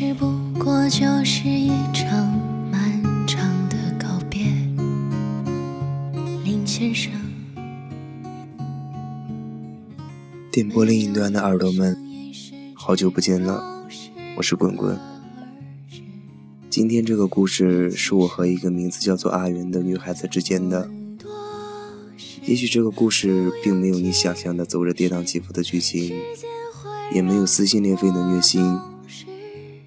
实不过就是一场漫长的告别。林先生，电波另一端的耳朵们，好久不见了，我是滚滚。今天这个故事是我和一个名字叫做阿云的女孩子之间的。也许这个故事并没有你想象的走着跌宕起伏的剧情，也没有撕心裂肺的虐心，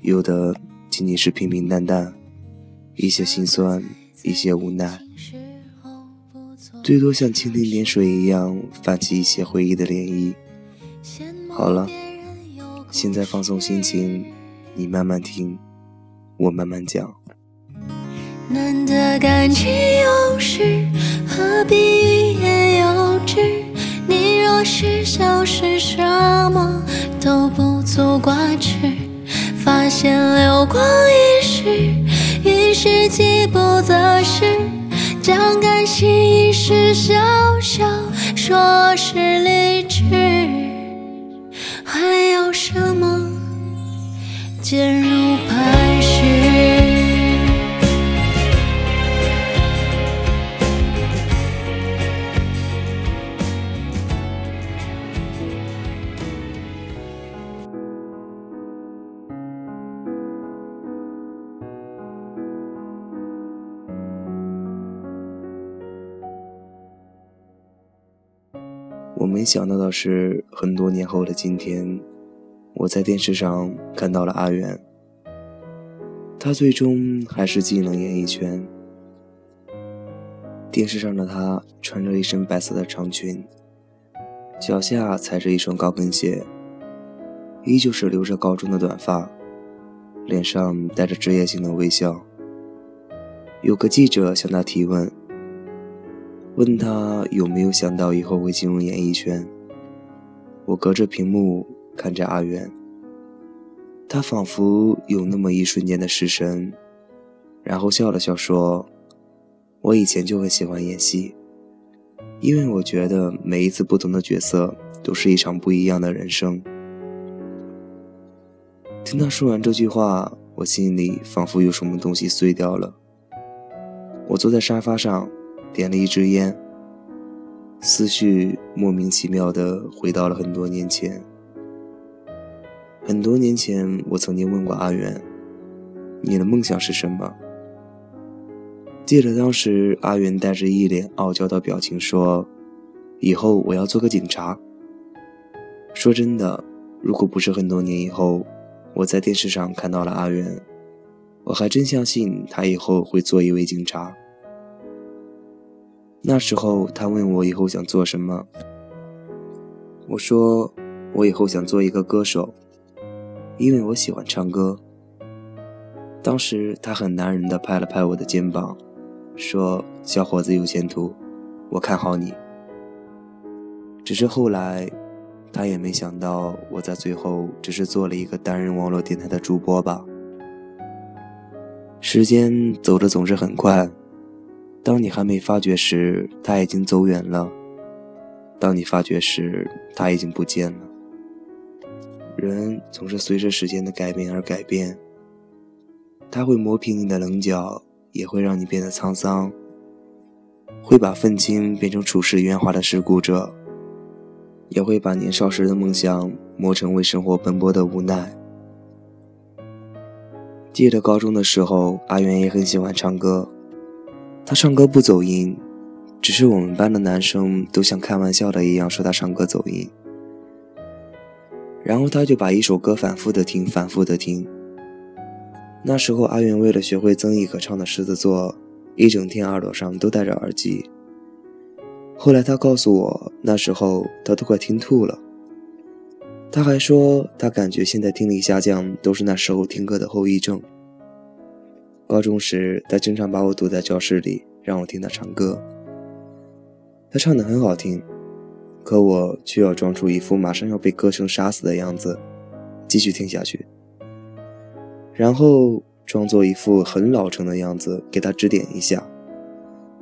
有的仅仅是平平淡淡，一些心酸，一些无奈，最多像蜻蜓点水一样泛起一些回忆的涟漪。好了，现在放松心情，你慢慢听，我慢慢讲。难得感情有时，何必欲言又止？你若是消失，什么都不足挂齿。发现流光易逝，于是饥不择食，将甘心一时笑笑说是理智，还有什么坚韧没想到的是，很多年后的今天，我在电视上看到了阿元。他最终还是进了演艺圈。电视上的他穿着一身白色的长裙，脚下踩着一双高跟鞋，依旧是留着高中的短发，脸上带着职业性的微笑。有个记者向他提问。问他有没有想到以后会进入演艺圈？我隔着屏幕看着阿元，他仿佛有那么一瞬间的失神，然后笑了笑说：“我以前就很喜欢演戏，因为我觉得每一次不同的角色都是一场不一样的人生。”听他说完这句话，我心里仿佛有什么东西碎掉了。我坐在沙发上。点了一支烟，思绪莫名其妙地回到了很多年前。很多年前，我曾经问过阿元：“你的梦想是什么？”记得当时阿元带着一脸傲娇的表情说：“以后我要做个警察。”说真的，如果不是很多年以后，我在电视上看到了阿元，我还真相信他以后会做一位警察。那时候他问我以后想做什么，我说我以后想做一个歌手，因为我喜欢唱歌。当时他很男人的拍了拍我的肩膀，说：“小伙子有前途，我看好你。”只是后来，他也没想到我在最后只是做了一个单人网络电台的主播吧。时间走的总是很快。当你还没发觉时，他已经走远了；当你发觉时，他已经不见了。人总是随着时间的改变而改变，他会磨平你的棱角，也会让你变得沧桑，会把愤青变成处事圆滑的世故者，也会把年少时的梦想磨成为生活奔波的无奈。记得高中的时候，阿元也很喜欢唱歌。他唱歌不走音，只是我们班的男生都像开玩笑的一样说他唱歌走音。然后他就把一首歌反复的听，反复的听。那时候阿元为了学会曾轶可唱的狮子座，一整天耳朵上都戴着耳机。后来他告诉我，那时候他都快听吐了。他还说他感觉现在听力下降都是那时候听歌的后遗症。高中时，他经常把我堵在教室里，让我听他唱歌。他唱得很好听，可我却要装出一副马上要被歌声杀死的样子，继续听下去。然后装作一副很老成的样子，给他指点一下。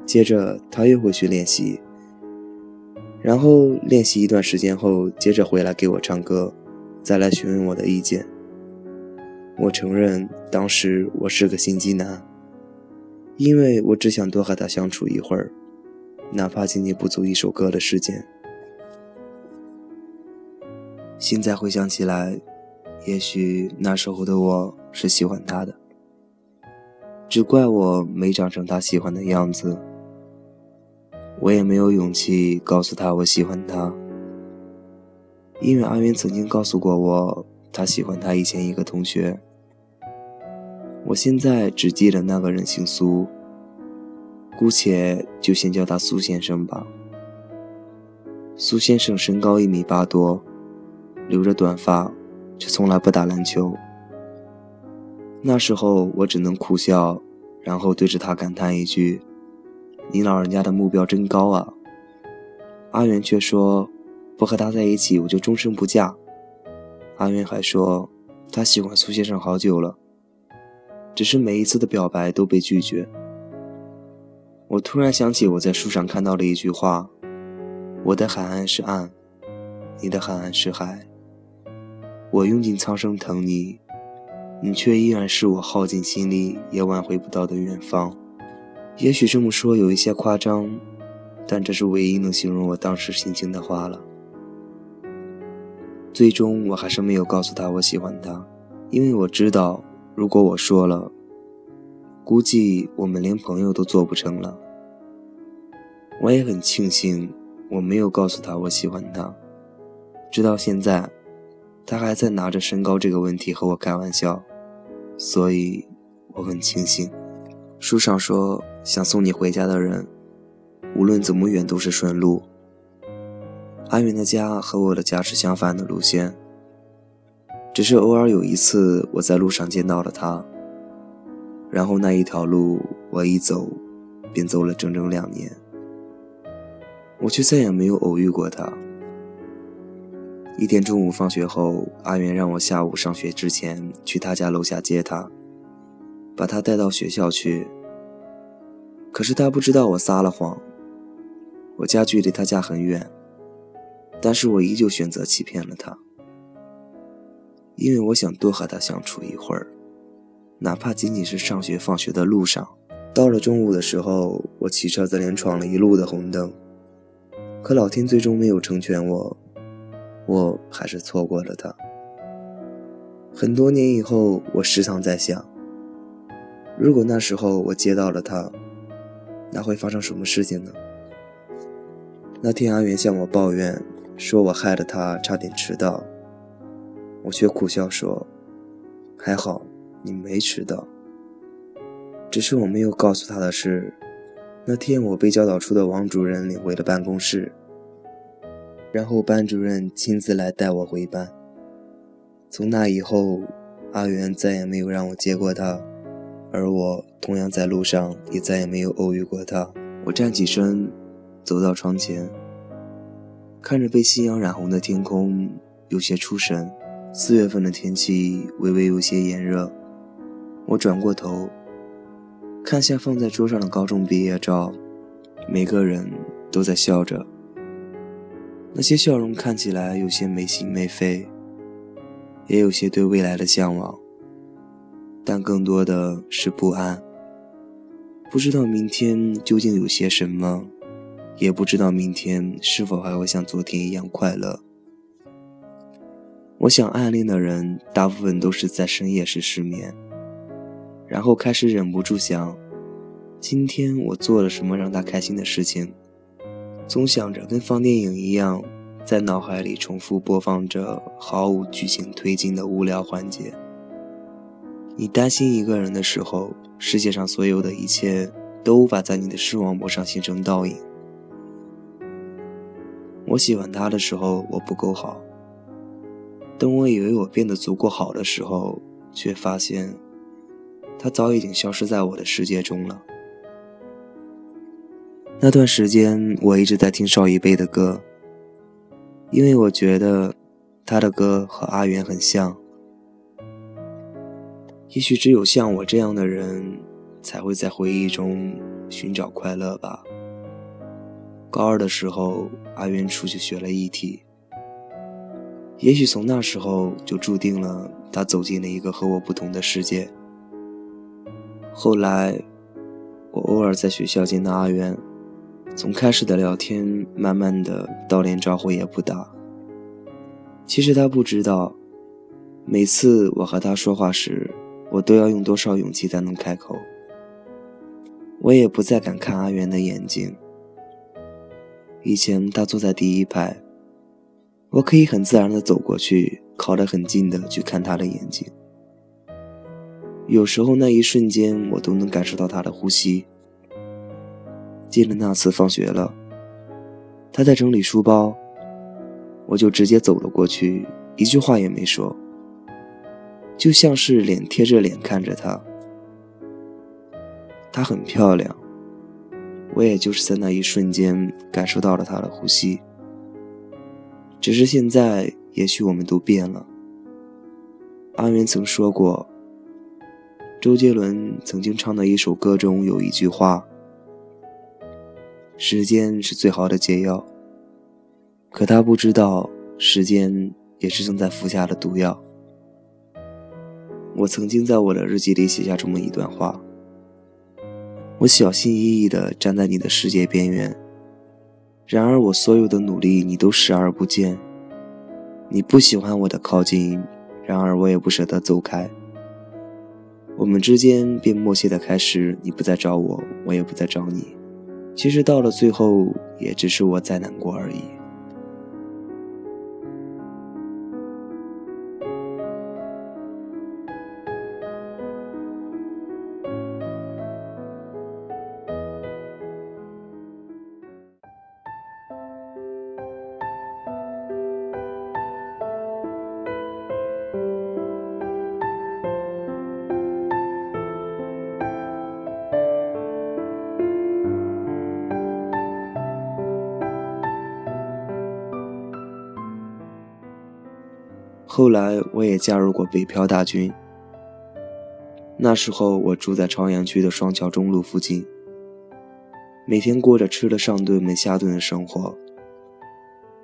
接着他又会去练习，然后练习一段时间后，接着回来给我唱歌，再来询问我的意见。我承认当时我是个心机男，因为我只想多和他相处一会儿，哪怕仅仅不足一首歌的时间。现在回想起来，也许那时候的我是喜欢他的，只怪我没长成他喜欢的样子。我也没有勇气告诉他我喜欢他，因为阿云曾经告诉过我，他喜欢他以前一个同学。我现在只记得那个人姓苏，姑且就先叫他苏先生吧。苏先生身高一米八多，留着短发，却从来不打篮球。那时候我只能苦笑，然后对着他感叹一句。你老人家的目标真高啊！阿元却说：“不和他在一起，我就终身不嫁。”阿元还说：“他喜欢苏先生好久了，只是每一次的表白都被拒绝。”我突然想起我在书上看到的一句话：“我的海岸是岸，你的海岸是海。我用尽苍生疼你，你却依然是我耗尽心力也挽回不到的远方。”也许这么说有一些夸张，但这是唯一能形容我当时心情的话了。最终，我还是没有告诉他我喜欢他，因为我知道，如果我说了，估计我们连朋友都做不成了。我也很庆幸我没有告诉他我喜欢他，直到现在，他还在拿着身高这个问题和我开玩笑，所以我很庆幸。书上说。想送你回家的人，无论怎么远都是顺路。阿云的家和我的家是相反的路线，只是偶尔有一次我在路上见到了他，然后那一条路我一走便走了整整两年，我却再也没有偶遇过他。一天中午放学后，阿云让我下午上学之前去他家楼下接他，把他带到学校去。可是他不知道我撒了谎，我家距离他家很远，但是我依旧选择欺骗了他，因为我想多和他相处一会儿，哪怕仅仅是上学放学的路上。到了中午的时候，我骑车子连闯了一路的红灯，可老天最终没有成全我，我还是错过了他。很多年以后，我时常在想，如果那时候我接到了他。那会发生什么事情呢？那天阿元向我抱怨，说我害了他差点迟到，我却苦笑说：“还好你没迟到。”只是我没有告诉他的是，那天我被教导处的王主任领回了办公室，然后班主任亲自来带我回班。从那以后，阿元再也没有让我接过他。而我同样在路上，也再也没有偶遇过他。我站起身，走到窗前，看着被夕阳染红的天空，有些出神。四月份的天气微微有些炎热。我转过头，看向放在桌上的高中毕业照，每个人都在笑着。那些笑容看起来有些没心没肺，也有些对未来的向往。但更多的是不安，不知道明天究竟有些什么，也不知道明天是否还会像昨天一样快乐。我想暗恋的人大部分都是在深夜时失眠，然后开始忍不住想，今天我做了什么让他开心的事情，总想着跟放电影一样，在脑海里重复播放着毫无剧情推进的无聊环节。你担心一个人的时候，世界上所有的一切都无法在你的视网膜上形成倒影。我喜欢他的时候，我不够好。等我以为我变得足够好的时候，却发现他早已经消失在我的世界中了。那段时间，我一直在听邵一贝的歌，因为我觉得他的歌和阿元很像。也许只有像我这样的人，才会在回忆中寻找快乐吧。高二的时候，阿元出去学了艺体，也许从那时候就注定了他走进了一个和我不同的世界。后来，我偶尔在学校见到阿元，从开始的聊天，慢慢的到连招呼也不打。其实他不知道，每次我和他说话时，我都要用多少勇气才能开口。我也不再敢看阿元的眼睛。以前他坐在第一排，我可以很自然的走过去，靠得很近的去看他的眼睛。有时候那一瞬间，我都能感受到他的呼吸。记得那次放学了，他在整理书包，我就直接走了过去，一句话也没说，就像是脸贴着脸看着他。她很漂亮。我也就是在那一瞬间感受到了他的呼吸。只是现在，也许我们都变了。阿元曾说过，周杰伦曾经唱的一首歌中有一句话：“时间是最好的解药。”可他不知道，时间也是正在服下的毒药。我曾经在我的日记里写下这么一段话。我小心翼翼地站在你的世界边缘，然而我所有的努力你都视而不见。你不喜欢我的靠近，然而我也不舍得走开。我们之间便默契的开始，你不再找我，我也不再找你。其实到了最后，也只是我在难过而已。后来我也加入过北漂大军。那时候我住在朝阳区的双桥中路附近，每天过着吃了上顿没下顿的生活。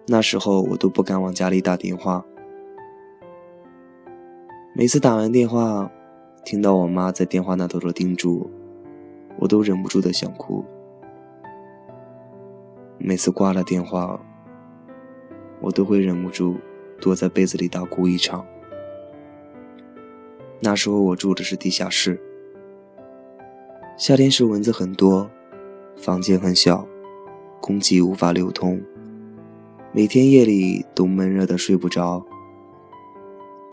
那时候我都不敢往家里打电话，每次打完电话，听到我妈在电话那头的叮嘱，我都忍不住的想哭。每次挂了电话，我都会忍不住。躲在被子里大哭一场。那时候我住的是地下室，夏天时蚊子很多，房间很小，空气无法流通，每天夜里都闷热的睡不着。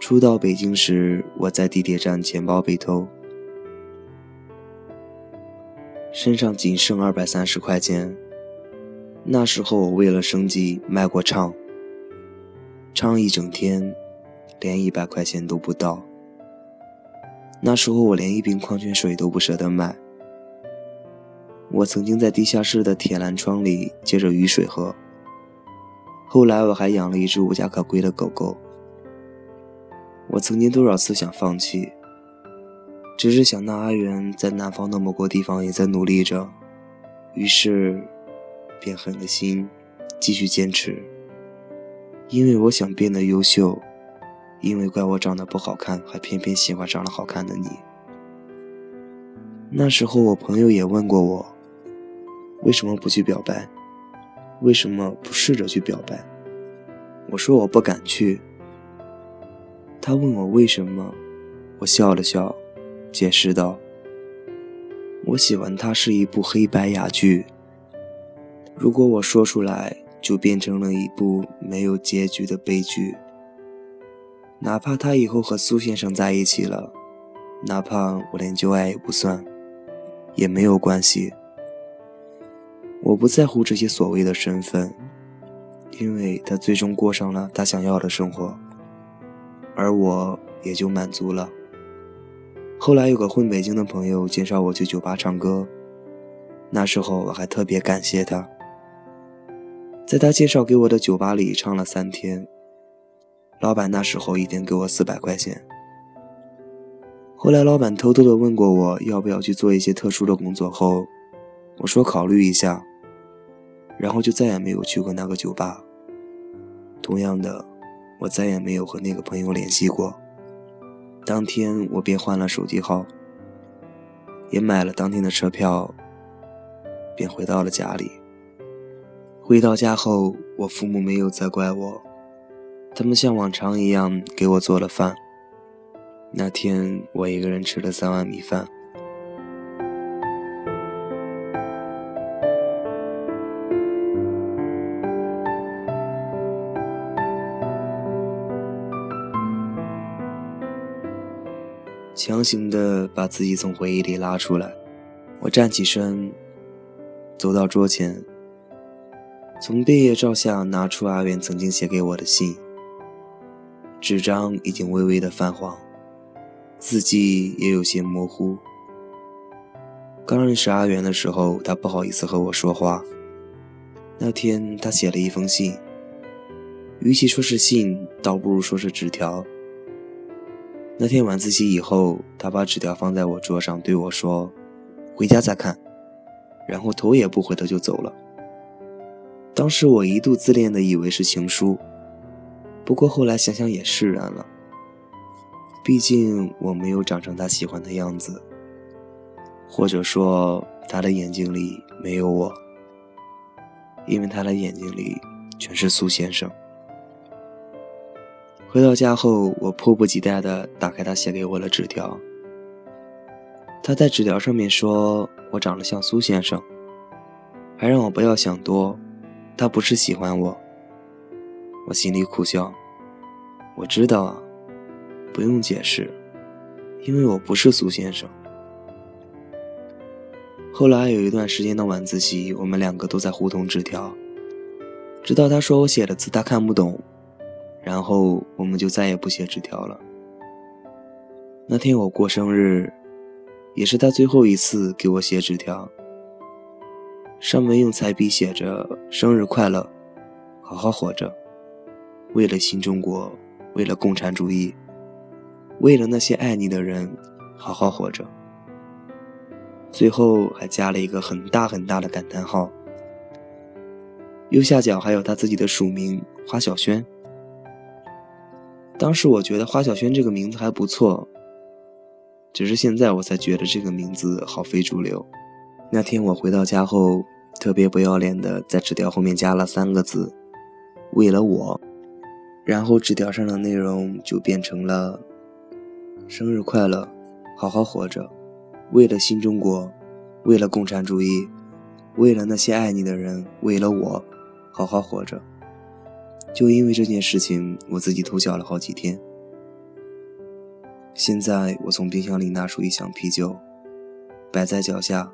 初到北京时，我在地铁站钱包被偷，身上仅剩二百三十块钱。那时候我为了生计卖过唱。唱一整天，连一百块钱都不到。那时候我连一瓶矿泉水都不舍得买。我曾经在地下室的铁栏窗里接着雨水喝。后来我还养了一只无家可归的狗狗。我曾经多少次想放弃，只是想到阿元在南方的某个地方也在努力着，于是便狠了心继续坚持。因为我想变得优秀，因为怪我长得不好看，还偏偏喜欢长得好看的你。那时候我朋友也问过我，为什么不去表白？为什么不试着去表白？我说我不敢去。他问我为什么，我笑了笑，解释道：“我喜欢他是一部黑白哑剧，如果我说出来。”就变成了一部没有结局的悲剧。哪怕他以后和苏先生在一起了，哪怕我连旧爱也不算，也没有关系。我不在乎这些所谓的身份，因为他最终过上了他想要的生活，而我也就满足了。后来有个混北京的朋友介绍我去酒吧唱歌，那时候我还特别感谢他。在他介绍给我的酒吧里唱了三天，老板那时候一天给我四百块钱。后来老板偷偷的问过我要不要去做一些特殊的工作后，我说考虑一下，然后就再也没有去过那个酒吧。同样的，我再也没有和那个朋友联系过。当天我便换了手机号，也买了当天的车票，便回到了家里。回到家后，我父母没有责怪我，他们像往常一样给我做了饭。那天我一个人吃了三碗米饭。强行的把自己从回忆里拉出来，我站起身，走到桌前，从毕业照下拿出阿元曾经写给我的信。纸张已经微微的泛黄，字迹也有些模糊。刚认识阿元的时候，他不好意思和我说话。那天他写了一封信，与其说是信，倒不如说是纸条。那天晚自习以后，他把纸条放在我桌上，对我说：“回家再看。”然后头也不回的就走了。当时我一度自恋的以为是情书，不过后来想想也释然了。毕竟我没有长成他喜欢的样子，或者说他的眼睛里没有我，因为他的眼睛里全是苏先生。回到家后，我迫不及待地打开他写给我的纸条。他在纸条上面说我长得像苏先生，还让我不要想多，他不是喜欢我。我心里苦笑，我知道啊，不用解释，因为我不是苏先生。后来有一段时间的晚自习，我们两个都在互通纸条，直到他说我写的字他看不懂。然后我们就再也不写纸条了。那天我过生日，也是他最后一次给我写纸条。上面用彩笔写着“生日快乐，好好活着，为了新中国，为了共产主义，为了那些爱你的人，好好活着。”最后还加了一个很大很大的感叹号。右下角还有他自己的署名花小轩。当时我觉得花小轩这个名字还不错，只是现在我才觉得这个名字好非主流。那天我回到家后，特别不要脸的在纸条后面加了三个字：“为了我”，然后纸条上的内容就变成了：“生日快乐，好好活着，为了新中国，为了共产主义，为了那些爱你的人，为了我，好好活着。”就因为这件事情，我自己偷笑了好几天。现在我从冰箱里拿出一箱啤酒，摆在脚下，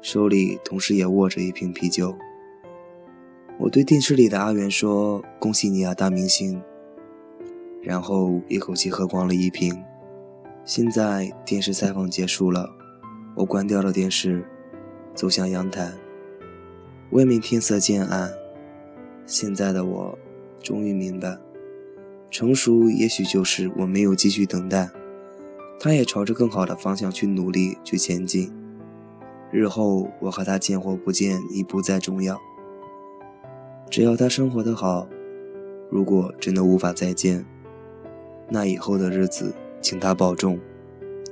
手里同时也握着一瓶啤酒。我对电视里的阿元说：“恭喜你啊，大明星。”然后一口气喝光了一瓶。现在电视采访结束了，我关掉了电视，走向阳台。外面天色渐暗，现在的我。终于明白，成熟也许就是我没有继续等待，他也朝着更好的方向去努力去前进。日后我和他见或不见已不再重要，只要他生活的好。如果真的无法再见，那以后的日子请他保重，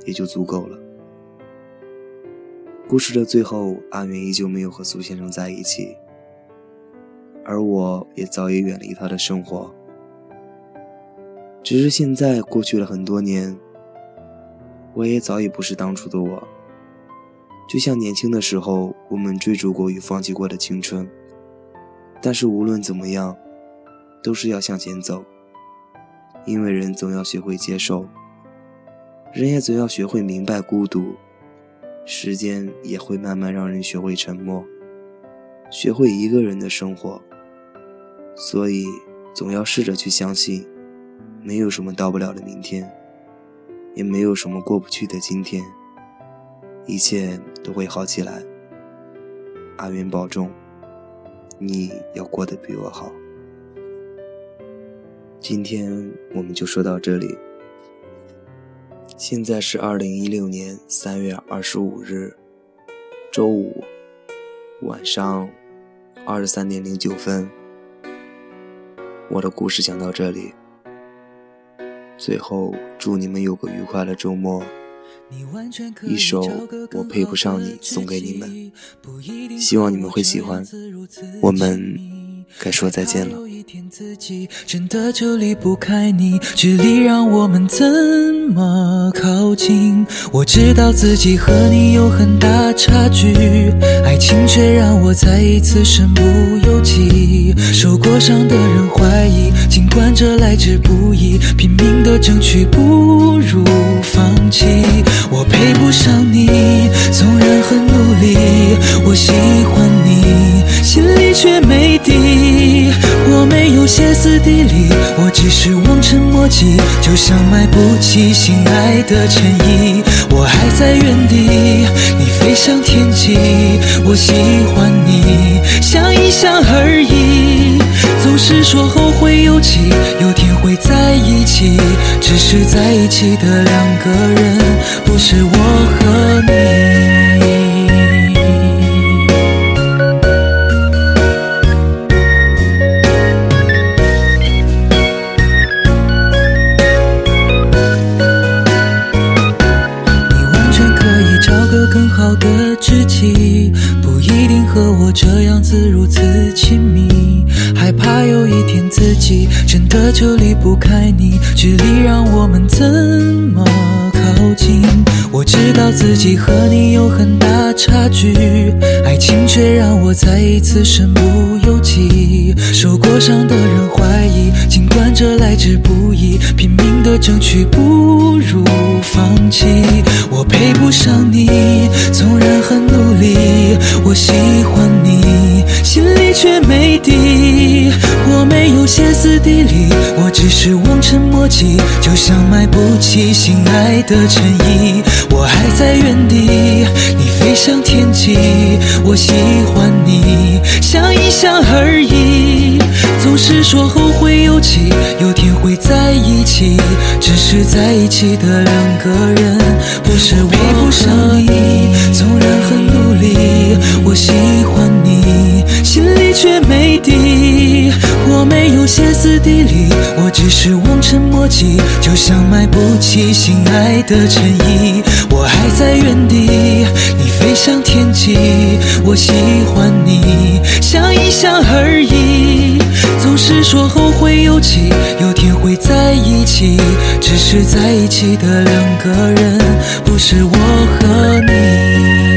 也就足够了。故事的最后，阿元依旧没有和苏先生在一起。而我也早已远离他的生活，只是现在过去了很多年，我也早已不是当初的我。就像年轻的时候，我们追逐过与放弃过的青春，但是无论怎么样，都是要向前走，因为人总要学会接受，人也总要学会明白孤独，时间也会慢慢让人学会沉默，学会一个人的生活。所以，总要试着去相信，没有什么到不了的明天，也没有什么过不去的今天，一切都会好起来。阿云保重，你要过得比我好。今天我们就说到这里。现在是二零一六年三月二十五日，周五晚上二十三点零九分。我的故事讲到这里。最后，祝你们有个愉快的周末。一首《我配不上你》送给你们，希望你们会喜欢。我们该说再见了。天自己真的就离不开你，距离让我们怎么靠近？我知道自己和你有很大差距，爱情却让我再一次身不由己。受过伤的人怀疑，尽管这来之不易，拼命的争取不如放弃。我配不上你，纵然很努力，我喜欢你，心里却没底。我没有歇斯底里，我只是望尘莫及，就像买不起心爱的衬衣。我还在原地，你飞向天际，我喜欢你，想一想而已。总是说后会有期，有天会在一起，只是在一起的两个人，不是我和你。争取不如放弃。我配不上你，纵然很努力，我喜欢你，心里却没底。我没有歇斯底里，我只是望尘莫及，就像买不起心爱的衬衣。我还在原地，你飞向天际，我喜欢你，想一想而已。总是说后会有期，有会在一起，只是在一起的两个人，不是我不上你。纵然很努力，我喜欢你，心里却没底。我没有歇斯底里，我只是望尘莫及，就像买不起心爱的衬衣。我还在原地，你飞向天际，我喜欢你，想一想而已。总是说后会有期，有天会在一起，只是在一起的两个人，不是我和你。